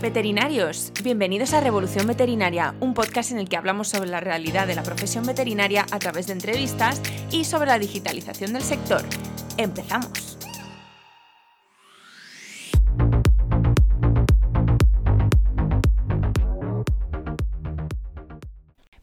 Veterinarios, bienvenidos a Revolución Veterinaria, un podcast en el que hablamos sobre la realidad de la profesión veterinaria a través de entrevistas y sobre la digitalización del sector. Empezamos.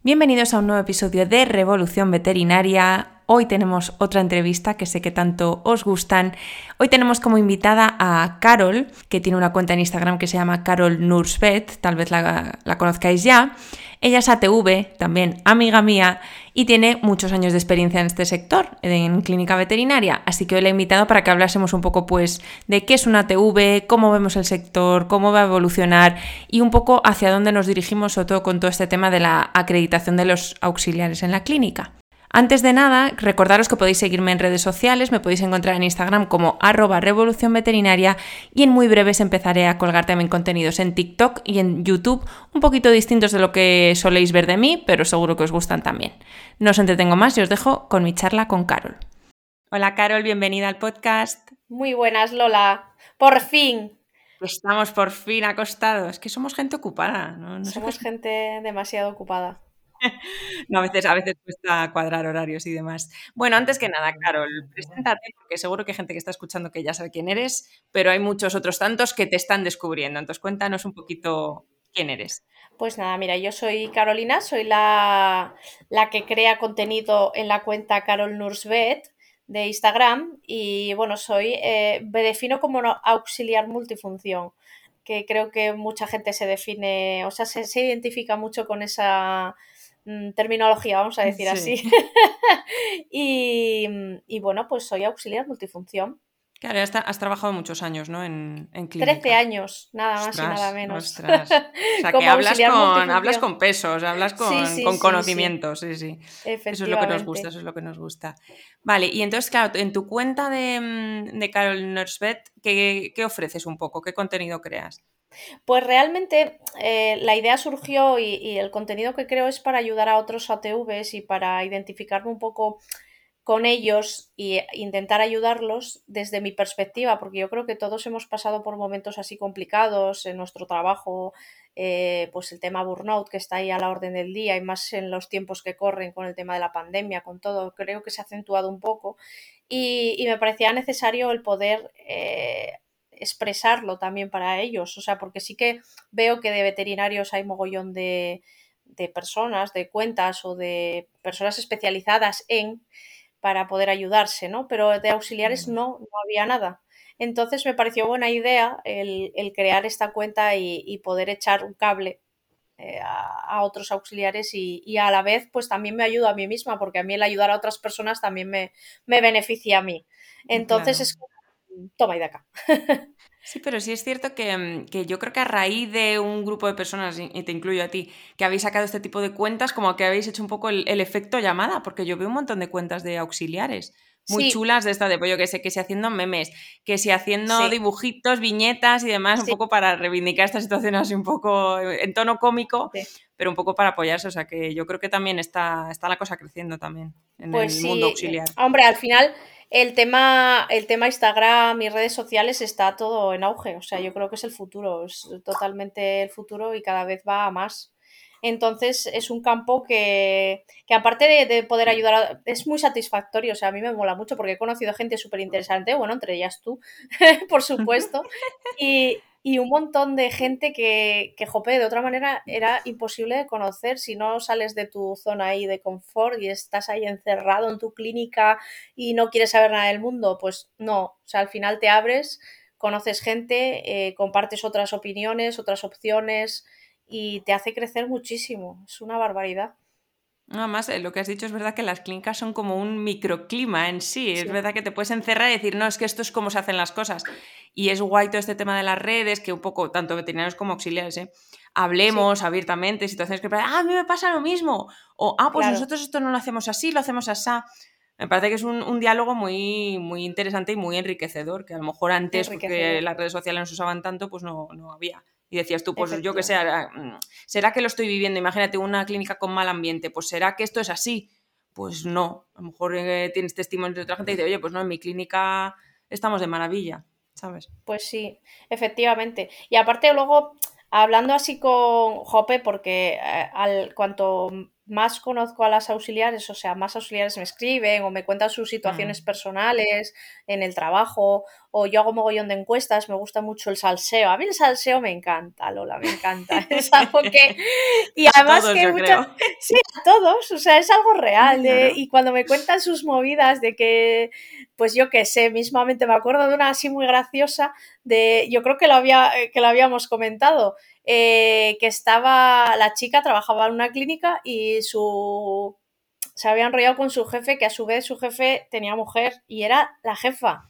Bienvenidos a un nuevo episodio de Revolución Veterinaria. Hoy tenemos otra entrevista que sé que tanto os gustan. Hoy tenemos como invitada a Carol, que tiene una cuenta en Instagram que se llama Carol Nursvet, tal vez la, la conozcáis ya. Ella es ATV, también amiga mía, y tiene muchos años de experiencia en este sector, en clínica veterinaria. Así que hoy la he invitado para que hablásemos un poco pues de qué es una ATV, cómo vemos el sector, cómo va a evolucionar y un poco hacia dónde nos dirigimos, sobre todo con todo este tema de la acreditación de los auxiliares en la clínica. Antes de nada, recordaros que podéis seguirme en redes sociales, me podéis encontrar en Instagram como arroba revolución veterinaria y en muy breves empezaré a colgar también contenidos en TikTok y en YouTube, un poquito distintos de lo que soléis ver de mí, pero seguro que os gustan también. No os entretengo más y os dejo con mi charla con Carol. Hola Carol, bienvenida al podcast. Muy buenas Lola, por fin. Estamos por fin acostados, es que somos gente ocupada. ¿no? somos gente demasiado ocupada. no, a veces, a veces cuesta cuadrar horarios y demás. Bueno, antes que nada, Carol, preséntate, porque seguro que hay gente que está escuchando que ya sabe quién eres, pero hay muchos otros tantos que te están descubriendo. Entonces, cuéntanos un poquito quién eres. Pues nada, mira, yo soy Carolina, soy la, la que crea contenido en la cuenta Carol Nursvet de Instagram y bueno, soy, eh, me defino como auxiliar multifunción que creo que mucha gente se define, o sea, se, se identifica mucho con esa, terminología, vamos a decir así. y, bueno, pues soy auxiliar multifunción. Claro, has, has trabajado muchos años, ¿no? En, en clínica. 13 años, nada más y nada menos. O sea, que hablas con, hablas con pesos, hablas con, con conocimientos, sí, sí. Eso es lo que nos gusta, eso es lo que nos gusta. Vale, y entonces, claro, en tu cuenta de, mm, de Carol Nursvet, ¿qué, ¿qué ofreces un poco? ¿Qué contenido creas? Pues realmente eh, la idea surgió y, el contenido que creo es para ayudar a otros ATVs y para identificarme un poco con ellos e intentar ayudarlos desde mi perspectiva, porque yo creo que todos hemos pasado por momentos así complicados en nuestro trabajo, eh, pues el tema burnout que está ahí a la orden del día y más en los tiempos que corren con el tema de la pandemia, con todo, creo que se ha acentuado un poco y, me parecía necesario el poder eh, expresarlo también para ellos. O sea, porque sí que veo que de veterinarios hay mogollón de, de personas, de cuentas o de personas especializadas en para poder ayudarse, ¿no? Pero de auxiliares no, no había nada. Entonces me pareció buena idea el, crear esta cuenta y, poder echar un cable eh, a, otros auxiliares y, a la vez pues también me ayuda a mí misma porque a mí el ayudar a otras personas también me, me beneficia a mí. Entonces es toma y de acá. Sí, pero sí es cierto mm, que, yo creo que a raíz de un grupo de personas, y te incluyo a ti, que habéis sacado este tipo de cuentas, como que habéis hecho un poco el, efecto llamada, porque yo veo un montón de cuentas de auxiliares muy chulas de esta de pollo que sé que si haciendo memes, que si haciendo dibujitos, viñetas y demás, un poco para reivindicar esta situación así un poco en tono cómico, pero un poco para apoyarse. O sea que yo creo que también está, está la cosa creciendo también en pues el mundo auxiliar. Hombre, al final el tema, el tema Instagram y redes sociales está todo en auge. O sea, yo creo que es el futuro, es totalmente el futuro y cada vez va a más. Entonces es un campo que, que aparte de, poder ayudar, es muy satisfactorio. O sea, a mí me mola mucho porque he conocido gente súper interesante, bueno, entre ellas tú, por supuesto. Y, y un montón de gente que, que, jope, de otra manera era imposible de conocer si no sales de tu zona ahí de confort y estás ahí encerrado en tu clínica y no quieres saber nada del mundo. Pues no, o sea, al final te abres, conoces gente, eh, compartes otras opiniones, otras opciones y te hace crecer muchísimo. Es una barbaridad. Nada más, eh, lo que has dicho es verdad que las clínicas son como un microclima en sí. Es verdad que te puedes encerrar y decir, no, es que esto es como se hacen las cosas. Y es guay todo este tema de las redes, que un poco, tanto veterinarios como auxiliares, ¿eh? hablemos abiertamente, situaciones que, ah, a mí me pasa lo mismo. O, ah, pues nosotros esto no lo hacemos así, lo hacemos así. Me parece que es un, diálogo muy, muy interesante y muy enriquecedor, que a lo mejor antes, porque las redes sociales no se usaban tanto, pues no, no había. Y decías tú, pues yo que sé, mm, ¿será que lo estoy viviendo? Imagínate una clínica con mal ambiente, pues ¿será que esto es así? Pues no, a lo mejor eh, tienes testimonios de otra gente y dice, oye, pues no, en mi clínica estamos de maravilla, Pues sí, efectivamente. Y aparte luego hablando así con Jope, porque eh, al cuanto más conozco a las auxiliares, o sea, más auxiliares me escriben o me cuentan sus situaciones mm. personales en el trabajo, o yo hago mogollón de encuestas, me gusta mucho el salseo. A mí el salseo me encanta, Lola, me encanta. Es algo que. Y además que muchas. Sí, a todos, o sea, es algo real. Y cuando me cuentan sus movidas de que, pues yo qué sé, mismamente me acuerdo de una así muy graciosa, de. Yo creo que lo, había, que lo habíamos comentado eh, que estaba, la chica trabajaba en una clínica y su se había enrollado con su jefe, que a su vez su jefe tenía mujer y era la jefa.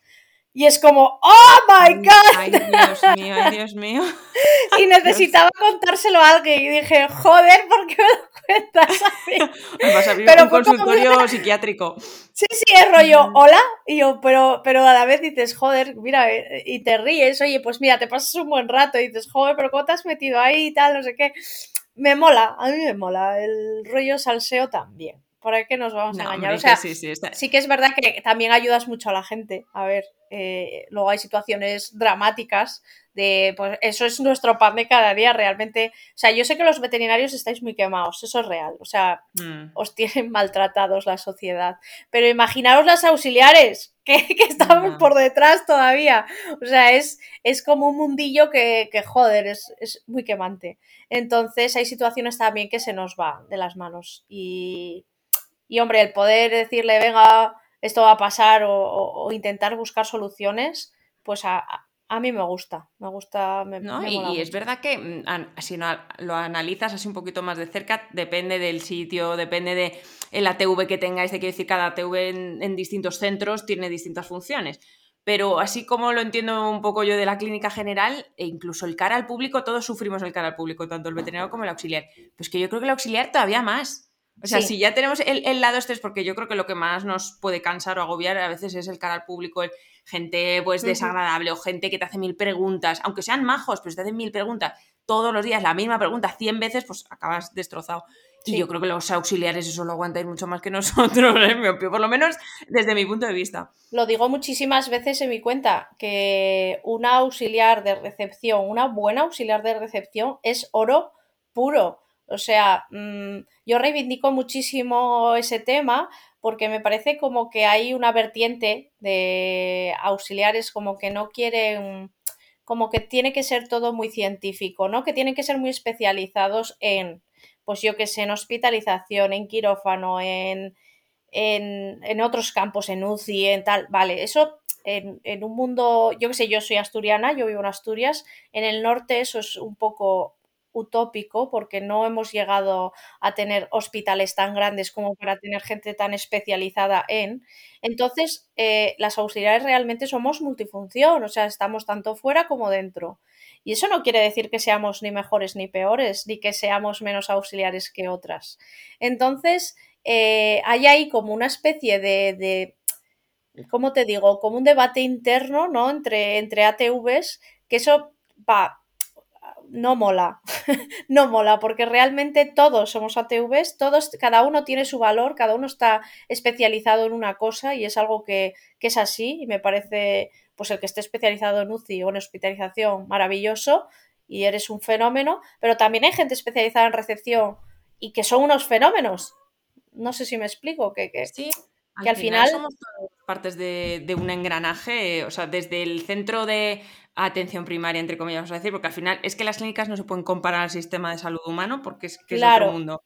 Y es como, ¡Oh my God! Ay, Dios mío, ay, Dios mío. Y necesitaba contárselo a alguien y dije, joder, ¿por qué me lo cuentas a mí? Vas a abrir pero un consultorio psiquiátrico. Sí, sí, es rollo, hola. Y yo, pero, pero a la vez dices, joder, mira, eh, y te ríes, oye, pues mira, te pasas un buen rato y dices, joder, pero ¿cómo te has metido ahí y tal? No sé qué. Me mola, a mí me mola. El rollo salseo también. ¿Por qué nos vamos a engañar? o sea, sí, sí, sí, que es verdad que también ayudas mucho a la gente. A ver, eh, luego hay situaciones dramáticas de, pues eso es nuestro pan de cada día realmente. O sea, yo sé que los veterinarios estáis muy quemados, eso es real. O sea, mm. os tienen maltratados la sociedad. Pero imaginaros las auxiliares, que, que estamos por detrás todavía. O sea, es, es como un mundillo que, que joder, es, es muy quemante. Entonces hay situaciones también que se nos va de las manos. Y y hombre, el poder decirle, venga, esto va a pasar o, intentar buscar soluciones, pues a, mí me gusta, me gusta. Me, no, y, es verdad que mm, si no, lo analizas así un poquito más de cerca, depende del sitio, depende de el ATV que tengáis, de quiere decir cada ATV en, distintos centros tiene distintas funciones. Pero así como lo entiendo un poco yo de la clínica general, e incluso el cara al público, todos sufrimos el cara al público, tanto el veterinario como el auxiliar. Pues que yo creo que el auxiliar todavía más. O sea, si ya tenemos el, lado este es porque yo creo que lo que más nos puede cansar o agobiar a veces es el cara al público, el, gente pues desagradable o gente que te hace mil preguntas, aunque sean majos, pero si te hacen mil preguntas todos los días, la misma pregunta cien veces, pues acabas destrozado. Y yo creo que los auxiliares eso lo aguantan mucho más que nosotros, ¿eh? por lo menos desde mi punto de vista. Lo digo muchísimas veces en mi cuenta, que una auxiliar de recepción, una buena auxiliar de recepción es oro puro. O sea, mm, yo reivindico muchísimo ese tema porque me parece como que hay una vertiente de auxiliares como que no quieren, como que tiene que ser todo muy científico, ¿no? Que tienen que ser muy especializados en, pues yo que sé, en hospitalización, en quirófano, en, en, en otros campos, en UCI, en tal. Vale, eso en, en, un mundo, yo que sé, yo soy asturiana, yo vivo en Asturias, en el norte eso es un poco utópico porque no hemos llegado a tener hospitales tan grandes como para tener gente tan especializada en. Entonces, eh, las auxiliares realmente somos multifunción, o sea, estamos tanto fuera como dentro. Y eso no quiere decir que seamos ni mejores ni peores, ni que seamos menos auxiliares que otras. Entonces, eh, hay ahí como una especie de, de ¿cómo te digo? Como un debate interno, ¿no? Entre, entre ATVs, que eso va, no mola, no mola, porque realmente todos somos ATVs, todos, cada uno tiene su valor, cada uno está especializado en una cosa y es algo que, es así y me parece, pues el que esté especializado en UCI o en hospitalización, maravilloso y eres un fenómeno, pero también hay gente especializada en recepción y que son unos fenómenos. No sé si me explico, que, que, sí, que al final, somos partes de, de un engranaje, o sea, desde el centro de atención primaria, entre comillas, vamos a decir, porque al final es que las clínicas no se pueden comparar al sistema de salud humano porque es que es otro mundo.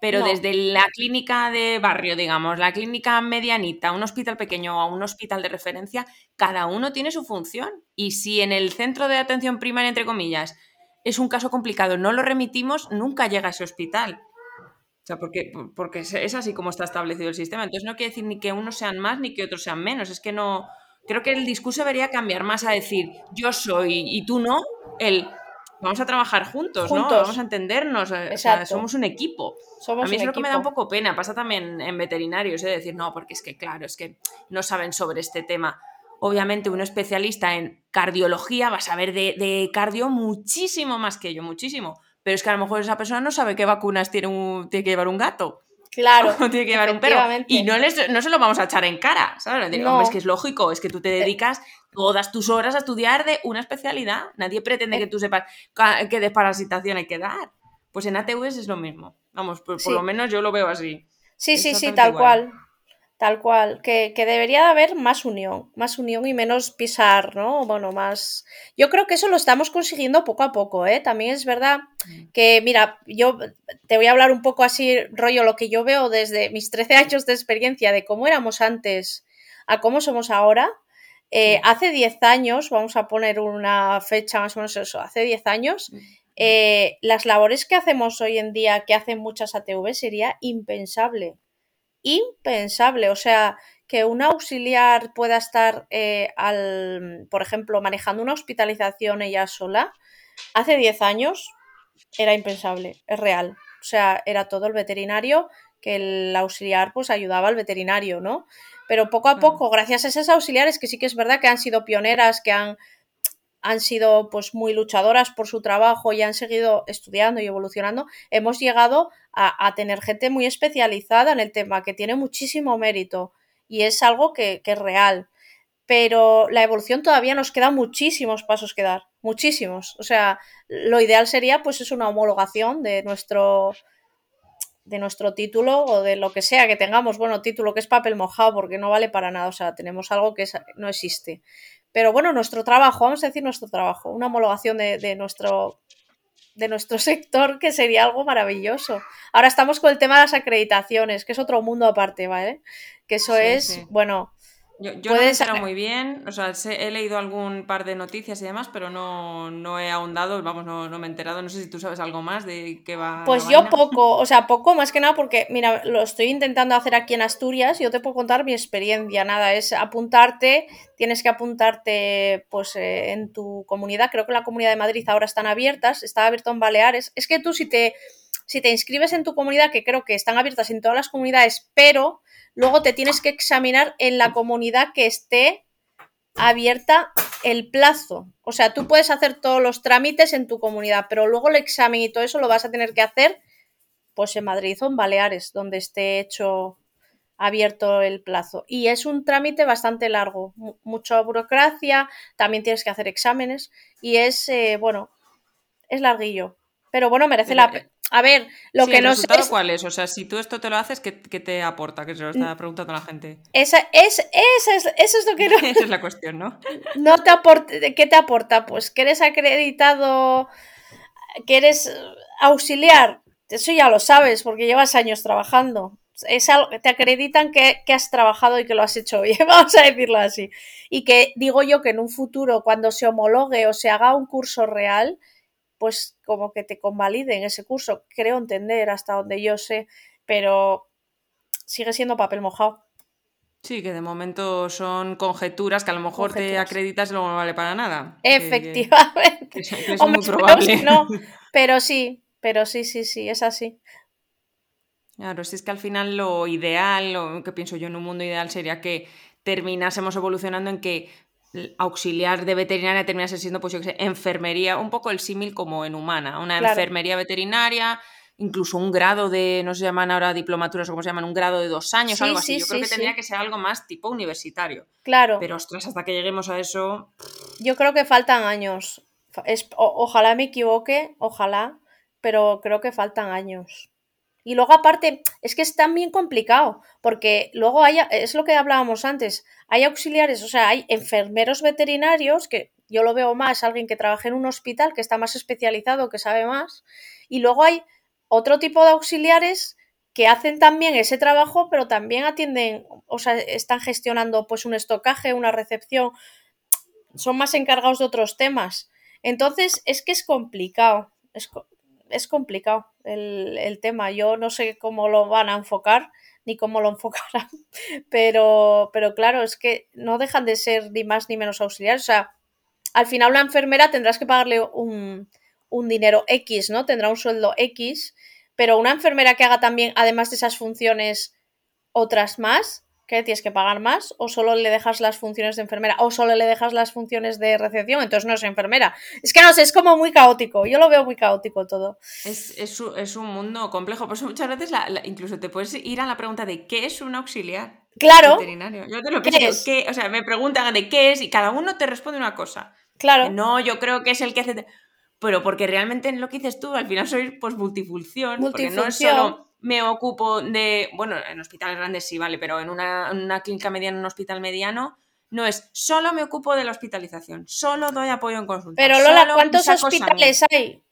Pero desde la clínica de barrio, digamos, la clínica medianita, un hospital pequeño o un hospital de referencia, cada uno tiene su función. Y si en el centro de atención primaria, entre comillas, es un caso complicado, no lo remitimos, nunca llega a ese hospital. O sea, porque, porque es así como está establecido el sistema. Entonces no quiere decir ni que unos sean más ni que otros sean menos. Es que no, creo que el discurso debería cambiar más a decir yo soy y tú no, el vamos a trabajar juntos, ¿no? Vamos a entendernos, eh, o sea, somos un equipo. a mí es lo que me da un poco pena, pasa también en veterinarios, ¿eh? decir, no, porque es que claro, es que no saben sobre este tema. Obviamente un especialista en cardiología va a saber de, de cardio muchísimo más que yo, muchísimo. Pero es que a lo mejor esa persona no sabe qué vacunas tiene, tiene que llevar un gato. Claro. tiene que llevar un perro. Y no, no se lo vamos a echar en cara, ¿sabes? No. es que es lógico, es que tú te eh. dedicas todas tus horas a estudiar de una especialidad. Nadie pretende eh. que tú sepas qué desparasitación hay que dar. Pues en ATVs es lo mismo. Vamos, por, lo menos yo lo veo así. Sí, sí, sí, tal cual. Tal cual, que, debería de haber más unión, más unión y menos pisar, ¿no? Bueno, más... Yo creo que eso lo estamos consiguiendo poco a poco, ¿eh? También es verdad mm. que, mira, yo te voy a hablar un poco así, rollo, lo que yo veo desde mis 13 años de experiencia de cómo éramos antes a cómo somos ahora. Eh, hace 10 años, vamos a poner una fecha más o menos eso, hace 10 años, mm. eh, las labores que hacemos hoy en día, que hacen muchas ATV, sería impensable impensable. O sea, que un auxiliar pueda estar, eh, al, por ejemplo, manejando una hospitalización ella sola, hace 10 años era impensable, es real. O sea, era todo el veterinario que el auxiliar pues ayudaba al veterinario, ¿no? Pero poco a poco, gracias a esas auxiliares que sí que es verdad que han sido pioneras, que han, han sido pues muy luchadoras por su trabajo y han seguido estudiando y evolucionando, hemos llegado a, tener gente muy especializada en el tema, que tiene muchísimo mérito y es algo que, es real. Pero la evolución todavía nos queda muchísimos pasos que dar, muchísimos. O sea, lo ideal sería pues es una homologación de nuestro de nuestro título o de lo que sea que tengamos, bueno, título que es papel mojado porque no vale para nada, o sea, tenemos algo que no existe. Pero bueno, nuestro trabajo, vamos a decir nuestro trabajo, una homologación de, de nuestro de nuestro sector, que sería algo maravilloso. Ahora estamos con el tema de las acreditaciones, que es otro mundo aparte, ¿vale? Que eso es, bueno, yo, yo no me muy bien, o sea, he leído algún par de noticias y demás, pero no, no he ahondado, vamos, no, no, me he enterado. No sé si tú sabes algo más de qué va. Pues yo poco, o sea, poco más que nada porque, mira, lo estoy intentando hacer aquí en Asturias y yo te puedo contar mi experiencia. Nada, es apuntarte, tienes que apuntarte pues eh, en tu comunidad. Creo que la comunidad de Madrid ahora están abiertas, está abierto en Baleares. Es que tú si te, si te inscribes en tu comunidad, que creo que están abiertas en todas las comunidades, pero luego te tienes que examinar en la comunidad que esté abierta el plazo. O sea, tú puedes hacer todos los trámites en tu comunidad, pero luego el examen y todo eso lo vas a tener que hacer pues en Madrid o en Baleares, donde esté hecho abierto el plazo. Y es un trámite bastante largo, mucha burocracia, también tienes que hacer exámenes y es, eh, bueno, es larguillo. Pero bueno, merece la pena. A ver, lo que no sé. Es... cuál es? O sea, si tú esto te lo haces, ¿qué, te aporta? Que se lo está preguntando la gente. Esa es, esa es, eso es lo que no. esa es la cuestión, ¿no? No te aporta. ¿Qué te aporta? Pues que eres acreditado, que eres auxiliar. Eso ya lo sabes, porque llevas años trabajando. Es algo, te acreditan que, que, has trabajado y que lo has hecho bien, vamos a decirlo así. Y que digo yo que en un futuro, cuando se homologue o se haga un curso real, pues como que te convaliden ese curso. Creo entender hasta donde yo sé, pero sigue siendo papel mojado. Sí, que de momento son conjeturas que a lo mejor te acreditas y luego no vale para nada. Efectivamente. es muy probable. no, pero sí, pero sí, sí, sí, es así. Claro, si es que al final lo ideal, lo que pienso yo en un mundo ideal sería que terminásemos evolucionando en que auxiliar de veterinaria terminase siendo, pues yo sé, enfermería, un poco el símil como en humana, una enfermería veterinaria, incluso un grado de, no se llaman ahora diplomaturas o como se llaman, un grado de dos años, algo así. yo creo que tendría que ser algo más tipo universitario. Claro. Pero ostras, hasta que lleguemos a eso. Yo creo que faltan años. ojalá me equivoque, ojalá, pero creo que faltan años. Y luego aparte, es que es también complicado, porque luego hay, es lo que hablábamos antes, hay auxiliares, o sea, hay enfermeros veterinarios, que yo lo veo más, alguien que trabaja en un hospital, que está más especializado, que sabe más, y luego hay otro tipo de auxiliares que hacen también ese trabajo, pero también atienden, o sea, están gestionando pues un estocaje, una recepción, son más encargados de otros temas. Entonces, es que es complicado, es complicado el, tema. Yo no sé cómo lo van a enfocar ni cómo lo enfocarán, pero, pero claro, es que no dejan de ser ni más ni menos auxiliares. O sea, al final una enfermera tendrás que pagarle un, un dinero X, ¿no? Tendrá un sueldo X, pero una enfermera que haga también, además de esas funciones, otras más, ¿Qué tienes que pagar más? ¿O solo le dejas las funciones de enfermera? ¿O solo le dejas las funciones de recepción? Entonces no es enfermera. Es que no sé, es como muy caótico. Yo lo veo muy caótico todo. Es, es, un mundo complejo. Por eso muchas veces incluso te puedes ir a la pregunta de ¿qué es un auxiliar? Claro. Veterinario. Yo te lo ¿qué, o sea, me preguntan de qué es y cada uno te responde una cosa. Claro. No, yo creo que es el que hace. Pero porque realmente en lo que dices tú, al final soy pues multifunción. multifunción. Porque no es solo me ocupo de, bueno, en hospitales grandes sí, vale, pero en una, clínica mediana, en un hospital mediano, no es solo me ocupo de la hospitalización, solo doy apoyo en consulta. Pero Lola, ¿cuántos hospitales hay?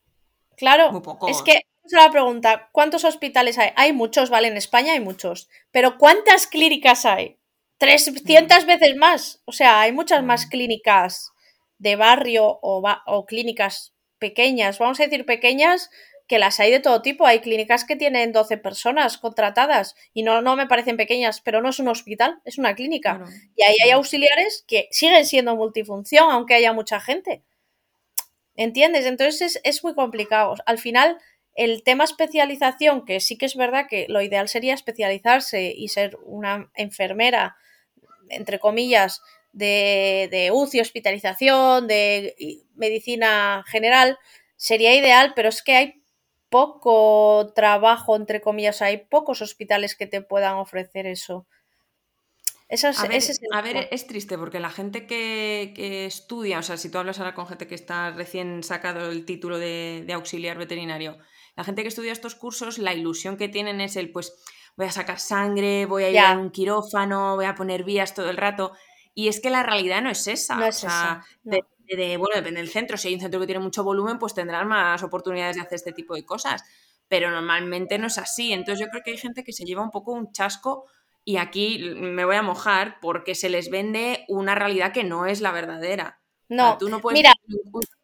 Claro, Muy poco. es que es la pregunta, ¿cuántos hospitales hay? Hay muchos, vale, en España hay muchos, pero ¿cuántas clínicas hay? 300 mm. veces más, o sea, hay muchas más mm. clínicas de barrio o, o clínicas pequeñas, vamos a decir pequeñas, que las hay de todo tipo. Hay clínicas que tienen 12 personas contratadas y no, no me parecen pequeñas, pero no es un hospital, es una clínica. Y ahí hay auxiliares que siguen siendo multifunción, aunque haya mucha gente. ¿Entiendes? Entonces es, muy complicado. Al final, el tema especialización, que sí que es verdad que lo ideal sería especializarse y ser una enfermera, entre comillas, de, de UCI, hospitalización, de medicina general, sería ideal, pero es que hay poco trabajo, entre comillas, hay pocos hospitales que te puedan ofrecer eso. a, ver, es triste porque la gente que, estudia, o sea, si tú hablas ahora con gente que está recién sacado el título de, auxiliar veterinario, la gente que estudia estos cursos, la ilusión que tienen es el, pues, voy a sacar sangre, voy a ir a un quirófano, voy a poner vías todo el rato. Y es que la realidad no es esa. No es esa bueno, depende del centro. Si hay un centro que tiene mucho volumen, pues tendrán más oportunidades de hacer este tipo de cosas. Pero normalmente no es así. Entonces yo creo que hay gente que se lleva un poco un chasco y aquí me voy a mojar porque se les vende una realidad que no es la verdadera. No, tú no puedes, mira,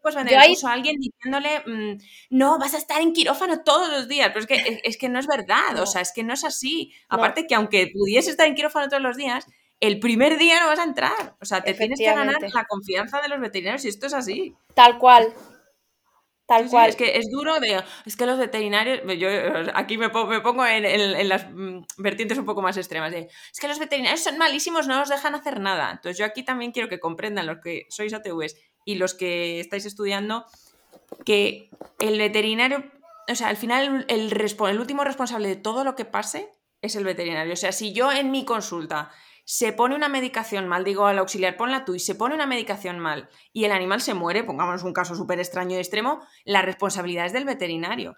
puedes vender a alguien diciéndole, mm, no, vas a estar en quirófano todos los días, pero es que, es, que no es verdad, o sea, es que no es así. Aparte que aunque pudiese estar en quirófano todos los días, el primer día no vas a entrar. O sea, te tienes que ganar la confianza de los veterinarios y esto es así. Tal cual. Tal cual. es que es duro de. Es que los veterinarios. Yo aquí me pongo, en, las mm, vertientes un poco más extremas. De, es que los veterinarios son malísimos, no nos dejan hacer nada. Entonces, yo aquí también quiero que comprendan los que sois ATVs y los que estáis estudiando que el veterinario. O sea, al final, el, el último responsable de todo lo que pase es el veterinario. O sea, si yo en mi consulta se pone una medicación mal, digo al auxiliar, ponla tú, y se pone una medicación mal y el animal se muere, pongámonos un caso súper extraño y extremo, la responsabilidad es del veterinario.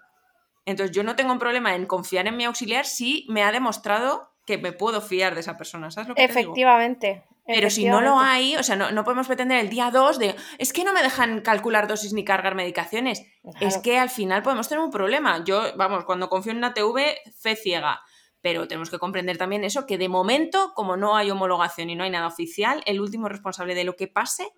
Entonces yo no tengo un problema en confiar en mi auxiliar si me ha demostrado que me puedo fiar de esa persona, ¿sabes lo que Efectivamente. Pero si no lo hay, o sea, no, podemos pretender el día 2 de, es que no me dejan calcular dosis ni cargar medicaciones. Es que al final podemos tener un problema. Yo, vamos, cuando confío en una TV, fe ciega pero tenemos que comprender también eso, que de momento, como no hay homologación y no hay nada oficial, el último responsable de lo que pase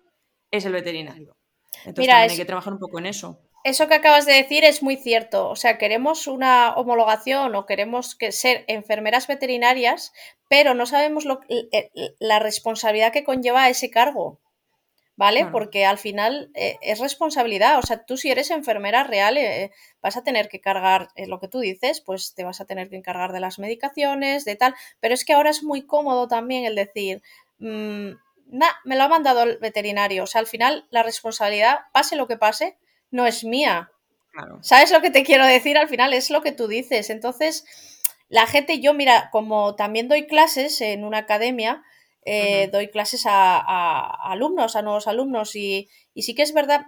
es el veterinario. Entonces también hay que trabajar un poco en eso. Eso que acabas de decir es muy cierto. O sea, queremos una homologación o queremos que ser enfermeras veterinarias, pero no sabemos lo, la responsabilidad que conlleva ese cargo. ¿Vale? Porque al final eh, es responsabilidad, o sea, tú si eres enfermera real eh, vas a tener que cargar eh, lo que tú dices, pues te vas a tener que encargar de las medicaciones, de tal, pero es que ahora es muy cómodo también el decir, mm, me lo ha mandado el veterinario, o sea, al final la responsabilidad, pase lo que pase, no es mía. ¿Sabes lo que te quiero decir? Al final es lo que tú dices. Entonces, la gente, yo mira, como también doy clases en una academia, eh, doy clases a, alumnos, a nuevos alumnos y, sí que es verdad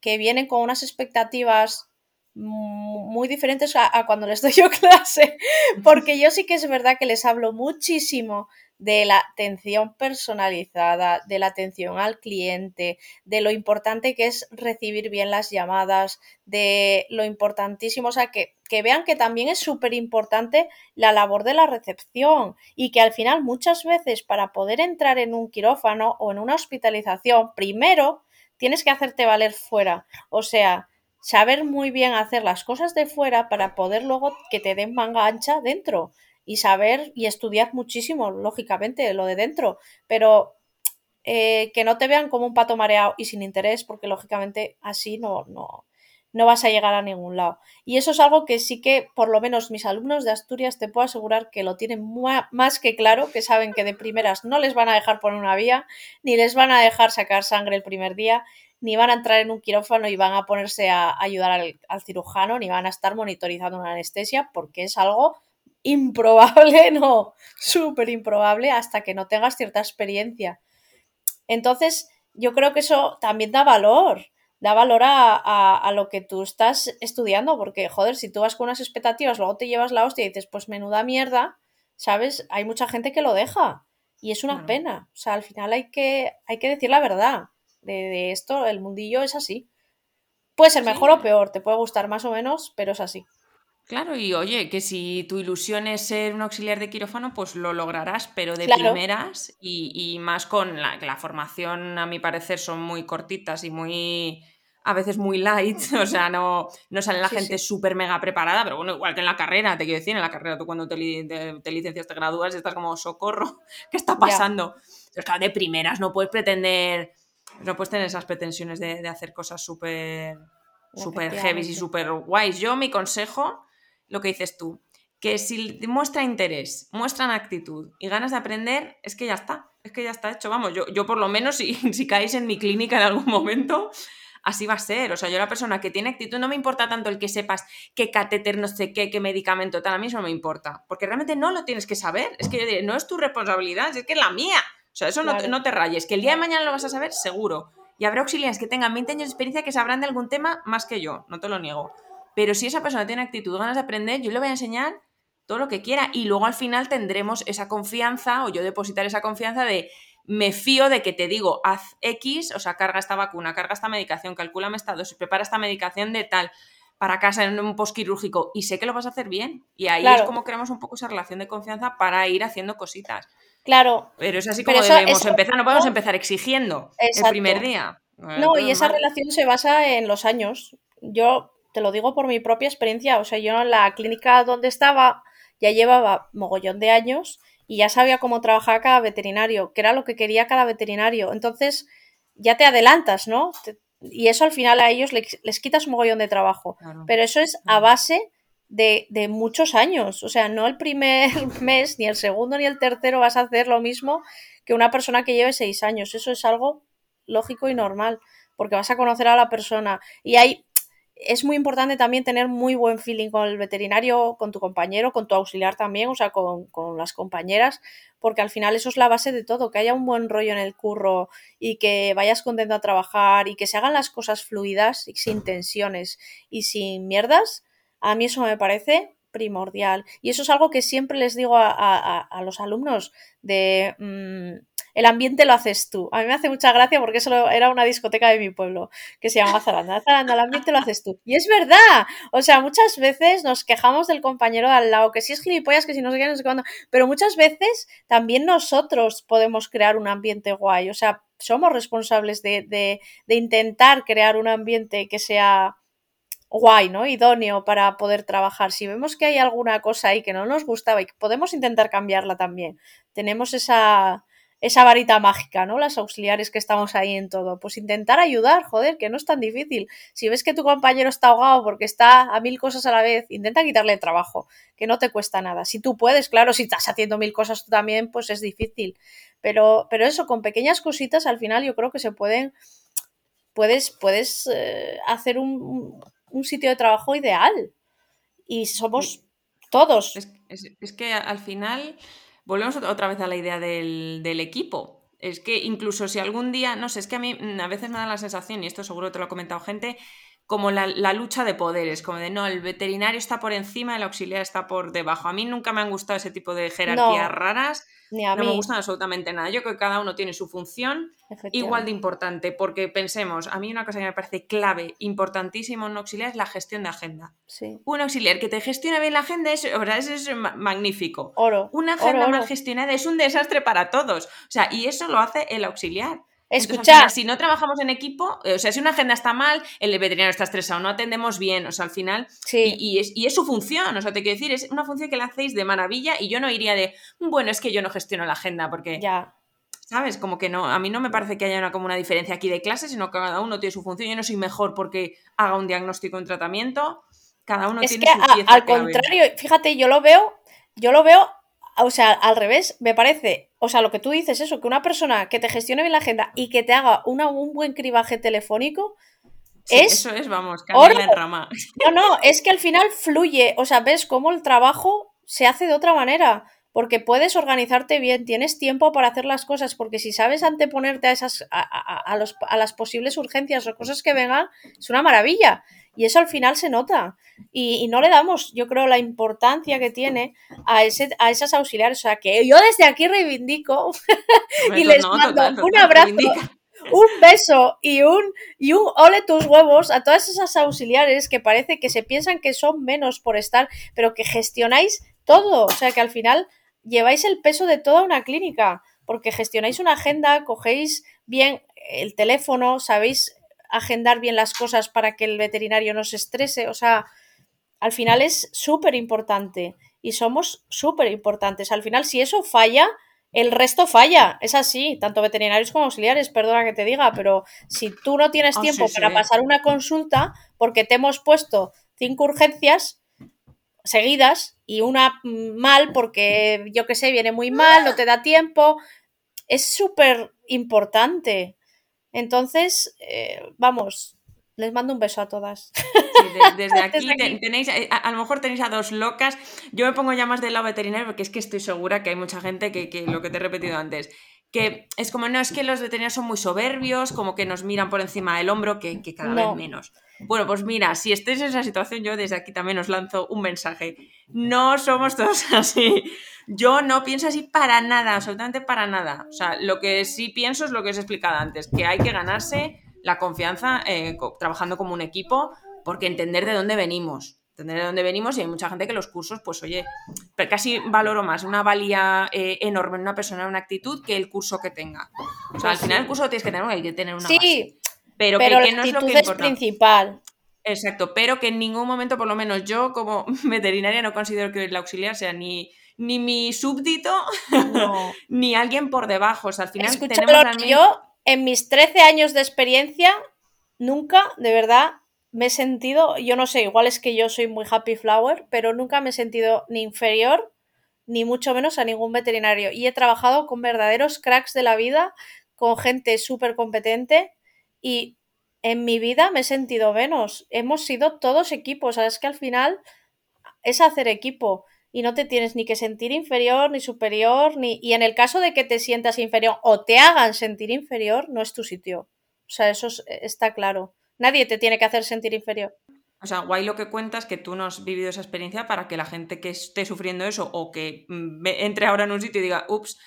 que vienen con unas expectativas muy diferentes a, a, cuando les doy yo clase, porque yo sí que es verdad que les hablo muchísimo de la atención personalizada, de la atención al cliente, de lo importante que es recibir bien las llamadas, de lo importantísimo, o sea, que, que vean que también es súper importante la labor de la recepción y que al final muchas veces para poder entrar en un quirófano o en una hospitalización, primero tienes que hacerte valer fuera, o sea, saber muy bien hacer las cosas de fuera para poder luego que te den manga ancha dentro y saber y estudiar muchísimo, lógicamente, lo de dentro, pero eh, que no te vean como un pato mareado y sin interés, porque lógicamente así no, no, no vas a llegar a ningún lado. Y eso es algo que sí que, por lo menos mis alumnos de Asturias, te puedo asegurar que lo tienen más que claro, que saben que de primeras no les van a dejar poner una vía, ni les van a dejar sacar sangre el primer día, ni van a entrar en un quirófano y van a ponerse a ayudar al, cirujano, ni van a estar monitorizando una anestesia, porque es algo improbable, no, súper improbable hasta que no tengas cierta experiencia. Entonces, yo creo que eso también da valor da valor a, lo que tú estás estudiando, porque, joder, si tú vas con unas expectativas, luego te llevas la hostia y dices, pues menuda mierda, ¿sabes? Hay mucha gente que lo deja y es una pena. O sea, al final hay que, hay que decir la verdad de, esto, el mundillo es así. Puede ser mejor o peor, te puede gustar más o menos, pero es así. Claro, y oye, que si tu ilusión es ser un auxiliar de quirófano, pues lo lograrás, pero de primeras y, más con la, la formación, a mi parecer, son muy cortitas y muy a veces muy light, o sea, no, no sale la gente súper mega preparada, pero bueno, igual que en la carrera, te quiero decir, en la carrera tú cuando te, licencias, te gradúas, estás como, socorro, ¿qué está pasando? claro, de primeras no puedes pretender, no puedes tener esas pretensiones de, hacer cosas súper super heavy y súper guays. Yo, mi consejo lo que dices tú, que si muestra interés, muestran actitud y ganas de aprender, es que ya está, es que ya está hecho. Vamos, yo, yo por lo menos si, si caéis en mi clínica en algún momento, así va a ser. O sea, yo la persona que tiene actitud no me importa tanto el que sepas qué catéter, no sé qué, qué medicamento, tal, a mí eso no me importa. Porque realmente no lo tienes que saber. Es que no es tu responsabilidad, es que es la mía. O sea, eso no, no, te rayes. Que el día de mañana lo vas a saber, seguro. Y habrá auxiliares que tengan 20 años de experiencia que sabrán de algún tema más que yo, no te lo niego. Pero si esa persona tiene actitud, ganas de aprender, yo le voy a enseñar todo lo que quiera y luego al final tendremos esa confianza o yo depositar esa confianza de me fío de que te digo, haz X, o sea, carga esta vacuna, carga esta medicación, calcúlame esta dosis, prepara esta medicación de tal para casa en un postquirúrgico y sé que lo vas a hacer bien. Y ahí es como creamos un poco esa relación de confianza para ir haciendo cositas. Claro. Pero es así como debemos empezar, no podemos empezar exigiendo el primer día. No, y esa relación se basa en los años. Yo te lo digo por mi propia experiencia, o sea, yo en la clínica donde estaba ya llevaba mogollón de años y ya sabía cómo trabajaba cada veterinario, que era lo que quería cada veterinario. Entonces, ya te adelantas, ¿no? y eso al final a ellos les, les quitas un mogollón de trabajo. Pero eso es a base de, de, muchos años. O sea, no el primer mes, ni el segundo, ni el tercero vas a hacer lo mismo que una persona que lleve seis años. Eso es algo lógico y normal, porque vas a conocer a la persona. Y hay es muy importante también tener muy buen feeling con el veterinario, con tu compañero, con tu auxiliar también, o sea, con, las compañeras, porque al final eso es la base de todo, que haya un buen rollo en el curro y que vayas contento a trabajar y que se hagan las cosas fluidas y sin tensiones y sin mierdas. A mí eso me parece primordial. Y eso es algo que siempre les digo a, los alumnos de... Mm, el ambiente lo haces tú. A mí me hace mucha gracia porque eso era una discoteca de mi pueblo que se llama Zaranda. Zaranda, el ambiente lo haces tú. Y es verdad. O sea, muchas veces nos quejamos del compañero de al lado, que si es gilipollas, que si no sé qué, no sé cuándo. Pero muchas veces también nosotros podemos crear un ambiente guay. O sea, somos responsables de, de, de intentar crear un ambiente que sea guay, ¿no? Idóneo para poder trabajar. Si vemos que hay alguna cosa ahí que no nos gustaba y que podemos intentar cambiarla también, tenemos esa, esa varita mágica, ¿no? Las auxiliares que estamos ahí en todo. Pues intentar ayudar, joder, que no es tan difícil. Si ves que tu compañero está ahogado porque está a mil cosas a la vez, intenta quitarle el trabajo, que no te cuesta nada. Si tú puedes, claro, si estás haciendo mil cosas tú también, pues es difícil. Pero, pero eso, con pequeñas cositas, al final yo creo que se pueden. Puedes, puedes eh, hacer un, un, sitio de trabajo ideal. Y somos todos. es que al final volvemos otra vez a la idea del, equipo. Es que incluso si algún día, no sé, es que a mí a veces me da la sensación, y esto seguro te lo ha comentado gente, como la, lucha de poderes, como de no, el veterinario está por encima, el auxiliar está por debajo. A mí nunca me han gustado ese tipo de jerarquías raras no me gusta absolutamente nada. Yo creo que cada uno tiene su función igual de importante, porque pensemos, a mí una cosa que me parece clave, importantísimo en un auxiliar es la gestión de agenda. Un auxiliar que te gestione bien la agenda es, es magnífico. Oro. Una agenda mal gestionada es un desastre para todos. O sea, y eso lo hace el auxiliar. Escucha. si no trabajamos en equipo, eh, o sea, si una agenda está mal, el veterinario está estresado, no atendemos bien, o sea, al final. Sí. Y, es, y, es, su función, o sea, te quiero decir, es una función que la hacéis de maravilla y yo no iría de, bueno, es que yo no gestiono la agenda porque. Ya. ¿Sabes? Como que no, a mí no me parece que haya una, como una diferencia aquí de clases, sino que cada uno tiene su función. Yo no soy mejor porque haga un diagnóstico, un tratamiento. Cada uno es tiene que su a- pieza al contrario, fíjate, yo lo veo, yo lo veo, o sea, al revés, me parece, o sea, lo que tú dices, eso, que una persona que te gestione bien la agenda y que te haga una- un buen cribaje telefónico, Sí, es eso es, vamos, canela en rama. no, no, es que al final fluye, o sea, ves cómo el trabajo se hace de otra manera, porque puedes organizarte bien, tienes tiempo para hacer las cosas, porque si sabes anteponerte a esas, a, a- a los- a las posibles urgencias o cosas que vengan, es una maravilla. Y eso al final se nota. Y, y no le damos, yo creo, la importancia que tiene a, ese, a esas auxiliares. O sea, que yo desde aquí reivindico y les no, mando un abrazo, un beso y un, y un ole tus huevos a todas esas auxiliares que parece que se piensan que son menos por estar, pero que gestionáis todo. O sea, que al final lleváis el peso de toda una clínica, porque gestionáis una agenda, cogéis bien el teléfono, sabéis agendar bien las cosas para que el veterinario no se estrese. O sea, al final es súper importante y somos súper importantes. Al final, si eso falla, el resto falla. Es así, tanto veterinarios como auxiliares, perdona que te diga, pero si tú no tienes Ah, tiempo sí, para sí. pasar una consulta porque te hemos puesto cinco urgencias seguidas y una mal porque yo que sé, viene muy mal, no te da tiempo, es súper importante. Entonces, eh, vamos, les mando un beso a todas. Sí, de- desde aquí, Desde aquí. te- tenéis, eh, a, a lo mejor tenéis a dos locas. Yo me pongo ya más del lado veterinario porque es que estoy segura que hay mucha gente que, que lo que te he repetido antes, que es como, no, es que los veterinarios son muy soberbios, como que nos miran por encima del hombro, que, que cada No. vez menos. Bueno, pues mira, si estáis en esa situación, yo desde aquí también os lanzo un mensaje. No somos todos así. Yo no pienso así para nada, absolutamente para nada. O sea, lo que sí pienso es lo que os he explicado antes, que hay que ganarse la confianza eh, trabajando como un equipo, porque entender de dónde venimos. Entender de dónde venimos y hay mucha gente que los cursos, pues oye, pero casi valoro más una valía eh, enorme en una persona, una actitud, que el curso que tenga. O sea, al final el curso lo tienes que tener, hay que tener una base. Sí, Pero, pero que, que la no es lo que es importa. principal. Exacto, pero que en ningún momento, por lo menos yo como veterinaria, no considero que el auxiliar sea ni, ni mi súbdito No. ni alguien por debajo. O sea, al final Escucha, tenemos yo en mis 13 años de experiencia nunca, de verdad, me he sentido, yo no sé, igual es que yo soy muy happy flower, pero nunca me he sentido ni inferior ni mucho menos a ningún veterinario. Y he trabajado con verdaderos cracks de la vida, con gente súper competente y en mi vida me he sentido menos. Hemos sido todos equipos, ¿sabes? Que al final es hacer equipo y no te tienes ni que sentir inferior ni superior ni y en el caso de que te sientas inferior o te hagan sentir inferior no es tu sitio o sea eso es- está claro nadie te tiene que hacer sentir inferior O sea, guay lo que cuentas, que tú no has vivido esa experiencia para que la gente que esté sufriendo eso o que mm, entre ahora en un sitio y diga, ups,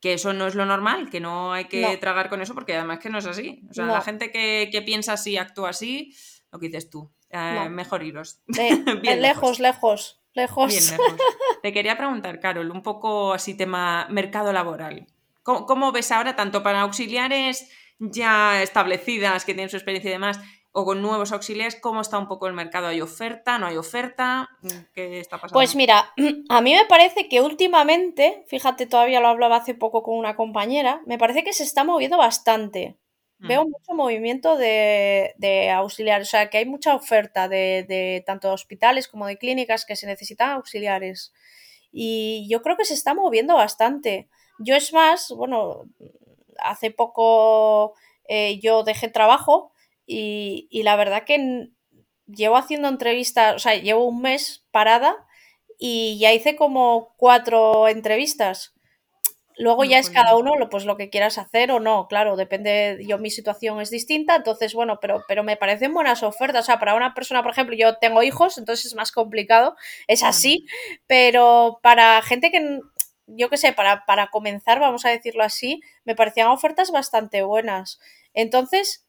que eso no es lo normal, que no hay que No. tragar con eso, porque además que no es así. O sea, No. la gente que, que piensa así, actúa así, lo que dices tú, eh, No. mejor iros. Eh, Bien lejos lejos lejos Bien lejos. Te quería preguntar, Carol, un poco así tema mercado laboral. ¿Cómo, cómo ves ahora, tanto para auxiliares ya establecidas que tienen su experiencia y demás, o con nuevos auxiliares, cómo está un poco el mercado? ¿Hay oferta? ¿No hay oferta? ¿Qué está pasando? Pues mira, a mí me parece que últimamente, fíjate, todavía lo hablaba hace poco con una compañera, me parece que se está moviendo bastante. Mm. Veo mucho movimiento de, de auxiliares, o sea, que hay mucha oferta de, de tanto de hospitales como de clínicas que se necesitan auxiliares. Y yo creo que se está moviendo bastante. Yo es más, bueno, hace poco eh, yo dejé trabajo y, y la verdad que llevo haciendo entrevistas, o sea, llevo un mes parada y ya hice como cuatro entrevistas. Luego No, ya es cada uno lo, pues lo que quieras hacer o no, claro, depende, yo mi situación es distinta, entonces bueno, pero, pero me parecen buenas ofertas, o sea, para una persona, por ejemplo, yo tengo hijos, entonces es más complicado, es así, pero para gente que, yo qué sé, para, para comenzar, vamos a decirlo así, me parecían ofertas bastante buenas. Entonces,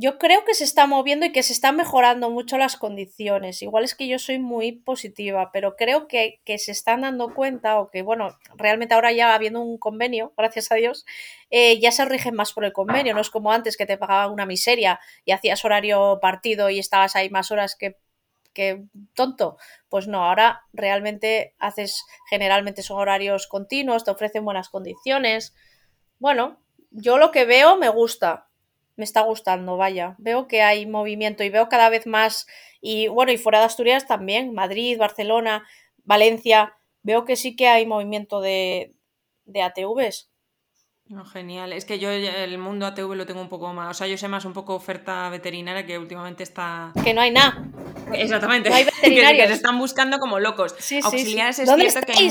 yo creo que se está moviendo y que se están mejorando mucho las condiciones. Igual es que yo soy muy positiva, pero creo que, que se están dando cuenta o que, bueno, realmente ahora ya habiendo un convenio, gracias a Dios, eh, ya se rigen más por el convenio. No es como antes que te pagaban una miseria y hacías horario partido y estabas ahí más horas que, que tonto. Pues no, ahora realmente haces, generalmente son horarios continuos, te ofrecen buenas condiciones. bueno, yo lo que veo me gusta, me está gustando, vaya. Veo que hay movimiento y veo cada vez más, y bueno, y fuera de Asturias también, Madrid, Barcelona, Valencia, veo que sí que hay movimiento de, de ATVs. No, genial. Es que yo el mundo ATV lo tengo un poco más. O sea, yo sé más un poco oferta veterinaria que últimamente está. Que no hay nada. Exactamente. No hay veterinarios. que, se están buscando como locos. Sí, sí, Auxiliares sí. es ¿Dónde cierto que hay?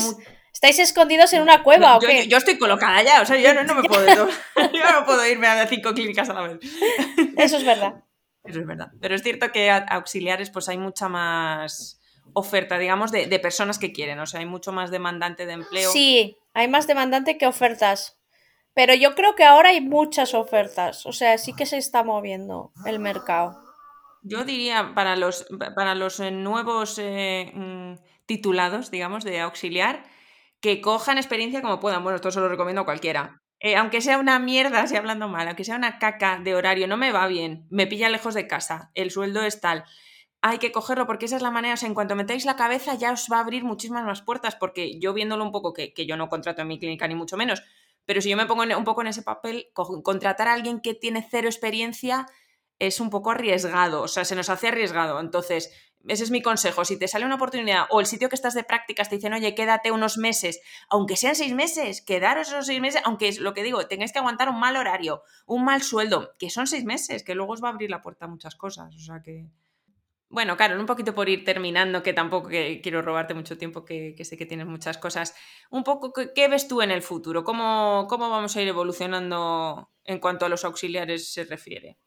¿Estáis escondidos en una cueva o yo, qué? yo- yo estoy colocada ya, o sea, yo no, no me puedo. yo no puedo irme a cinco clínicas a la vez. Eso es verdad. Eso es verdad. Pero es cierto que a- auxiliares, pues hay mucha más oferta, digamos, de, de personas que quieren. O sea, hay mucho más demandante de empleo. Sí, hay más demandante que ofertas. Pero yo creo que ahora hay muchas ofertas. O sea, sí que se está moviendo el mercado. Yo diría para los, para los eh, nuevos eh, mm, titulados, digamos, de auxiliar, que cojan experiencia como puedan. Bueno, esto se lo recomiendo a cualquiera. Eh, aunque sea una mierda, así hablando mal, aunque sea una caca de horario, no me va bien, me pilla lejos de casa, el sueldo es tal. Hay que cogerlo porque esa es la manera, o sea, en cuanto metáis la cabeza ya os va a abrir muchísimas más puertas, porque yo viéndolo un poco, que, que yo no contrato en mi clínica ni mucho menos, pero si yo me pongo un poco en ese papel, co- contratar a alguien que tiene cero experiencia es un poco arriesgado, o sea, se nos hace arriesgado. Entonces, ese es mi consejo. Si te sale una oportunidad o el sitio que estás de prácticas te dicen, oye, quédate unos meses, aunque sean seis meses, quedaros esos seis meses, aunque es lo que digo, tengáis que aguantar un mal horario, un mal sueldo, que son seis meses, que luego os va a abrir la puerta a muchas cosas. O sea que. Bueno, Carol, un poquito por ir terminando, que tampoco quiero robarte mucho tiempo, que, que sé que tienes muchas cosas. Un poco, ¿qué, qué ves tú en el futuro? ¿Cómo, ¿Cómo vamos a ir evolucionando en cuanto a los auxiliares se refiere?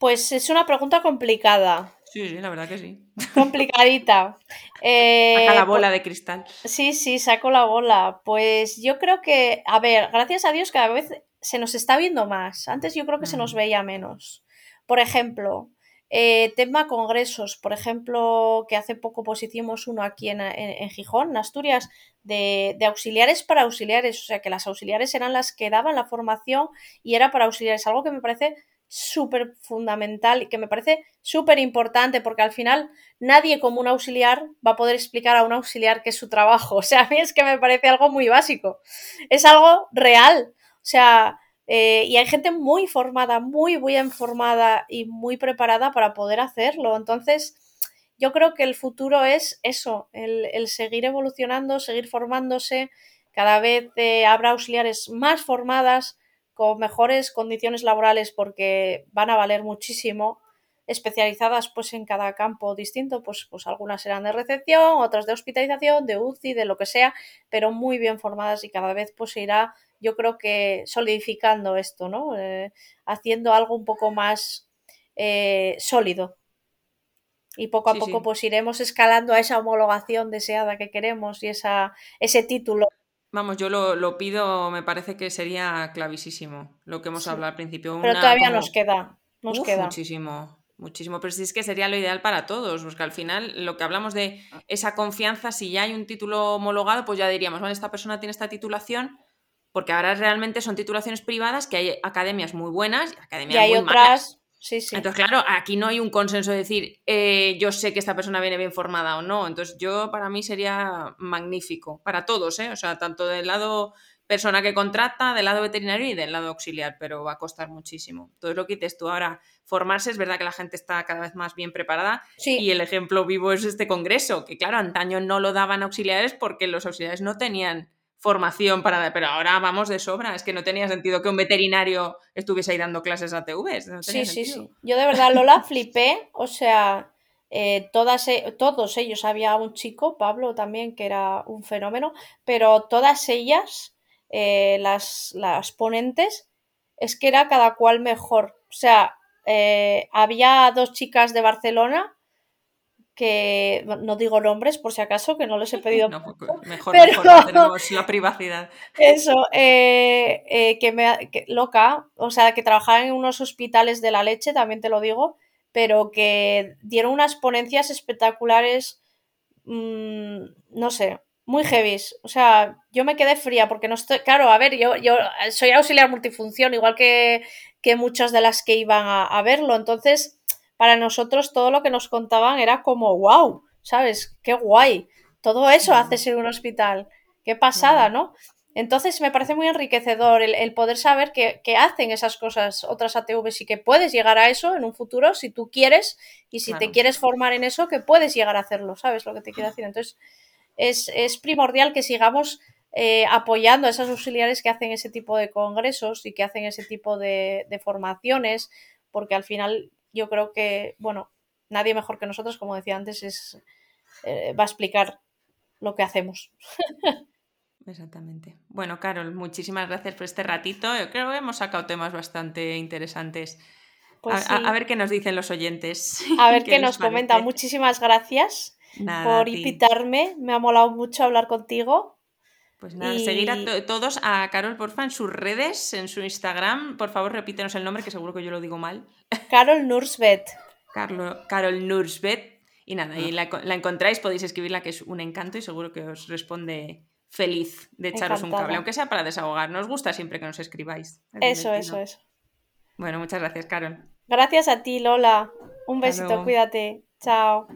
Pues es una pregunta complicada. Sí, sí, la verdad que sí. Complicadita. Eh, Saca la bola de cristal. Sí, sí, saco la bola. Pues yo creo que, a ver, gracias a Dios cada vez se nos está viendo más. Antes yo creo que se nos Mm. veía menos. Por ejemplo, eh, tema congresos. Por ejemplo, que hace poco pues hicimos uno aquí en, en- en Gijón, en Asturias, de, de auxiliares para auxiliares. O sea, que las auxiliares eran las que daban la formación y era para auxiliares. Algo que me parece súper fundamental y que me parece súper importante porque al final nadie como un auxiliar va a poder explicar a un auxiliar qué es su trabajo. O sea, a mí es que me parece algo muy básico. Es algo real. O sea, eh, y hay gente muy formada, muy bien formada y muy preparada para poder hacerlo. Entonces, yo creo que el futuro es eso, el, el seguir evolucionando, seguir formándose. Cada vez eh, habrá auxiliares más formadas, con mejores condiciones laborales porque van a valer muchísimo especializadas pues en cada campo distinto, pues, pues algunas serán de recepción, otras de hospitalización, de UCI, de lo que sea, pero muy bien formadas y cada vez pues se irá, yo creo que solidificando esto, ¿no? Eh, haciendo algo un poco más eh, sólido. Y poco a Sí, poco sí. pues iremos escalando a esa homologación deseada que queremos y esa, ese título. Vamos, yo lo, lo pido, me parece que sería clavísimo lo que hemos Sí. hablado al principio. Pero todavía como- nos queda, nos Uf, queda. Muchísimo, muchísimo. Pero sí es que sería lo ideal para todos, porque al final lo que hablamos de esa confianza, si ya hay un título homologado, pues ya diríamos, vale, esta persona tiene esta titulación, porque ahora realmente son titulaciones privadas, que hay academias muy buenas y Y academias hay muy malas. Sí, sí. Entonces, claro, aquí no hay un consenso de decir, eh, yo sé que esta persona viene bien formada o no. Entonces, yo para mí sería magnífico, para todos, ¿eh? O sea, tanto del lado persona que contrata, del lado veterinario y del lado auxiliar, pero va a costar muchísimo. Todo lo que dices tú ahora, formarse, es verdad que la gente está cada vez más bien preparada Sí, y el ejemplo vivo es este congreso, que claro, antaño no lo daban auxiliares porque los auxiliares no tenían formación para pero ahora vamos de sobra, es que no tenía sentido que un veterinario estuviese ahí dando clases a TVs, no sí, sí, sentido. sí. Yo de verdad Lola flipé, o sea, eh, todas, e- todos ellos, había un chico, Pablo también, que era un fenómeno, pero todas ellas, eh, las, las ponentes, es que era cada cual mejor. O sea, eh, había dos chicas de Barcelona que, no digo nombres por si acaso, que no les he pedido No, mejor, mejor, Pero- no tenemos la privacidad. Eso, eh, eh, que me que- loca, o sea, que trabajaban en unos hospitales de la leche, también te lo digo, pero que dieron unas ponencias espectaculares, mm, no sé, muy heavies. O sea, yo me quedé fría porque no estoy, claro, a ver, yo, yo soy auxiliar multifunción, igual que, que muchas de las que iban a, a verlo, entonces, para nosotros todo lo que nos contaban era como, wow, ¿sabes? Qué guay. Todo eso haces en un hospital. Qué pasada. ¿no? Entonces me parece muy enriquecedor el, poder saber que, hacen esas cosas otras ATVs y que puedes llegar a eso en un futuro si tú quieres y si te quieres formar en eso, que puedes llegar a hacerlo, ¿sabes lo que te quiero decir? Entonces es, primordial que sigamos eh, apoyando a esas auxiliares que hacen ese tipo de congresos y que hacen ese tipo de, formaciones, porque al final yo creo que, bueno, nadie mejor que nosotros, como decía antes, es, eh, va a explicar lo que hacemos. Exactamente. Bueno, Carol, muchísimas gracias por este ratito. Yo creo que hemos sacado temas bastante interesantes. Pues a, ver qué nos dicen los oyentes. A ver qué, nos comentan. Muchísimas gracias por invitarme. Me ha molado mucho hablar contigo. Pues nada, seguir a todos a Carol, porfa, en sus redes, en su Instagram. Por favor, repítenos el nombre, que seguro que yo lo digo mal. Carol Nursbet. Carol Nursbet. Y nada, y la, la encontráis, podéis escribirla, que es un encanto y seguro que os responde feliz de echaros un cable, aunque sea para desahogar. Nos gusta siempre que nos escribáis. eso, eso, eso. Bueno, muchas gracias, Carol. Gracias a ti, Lola. Un besito, cuídate. Chao.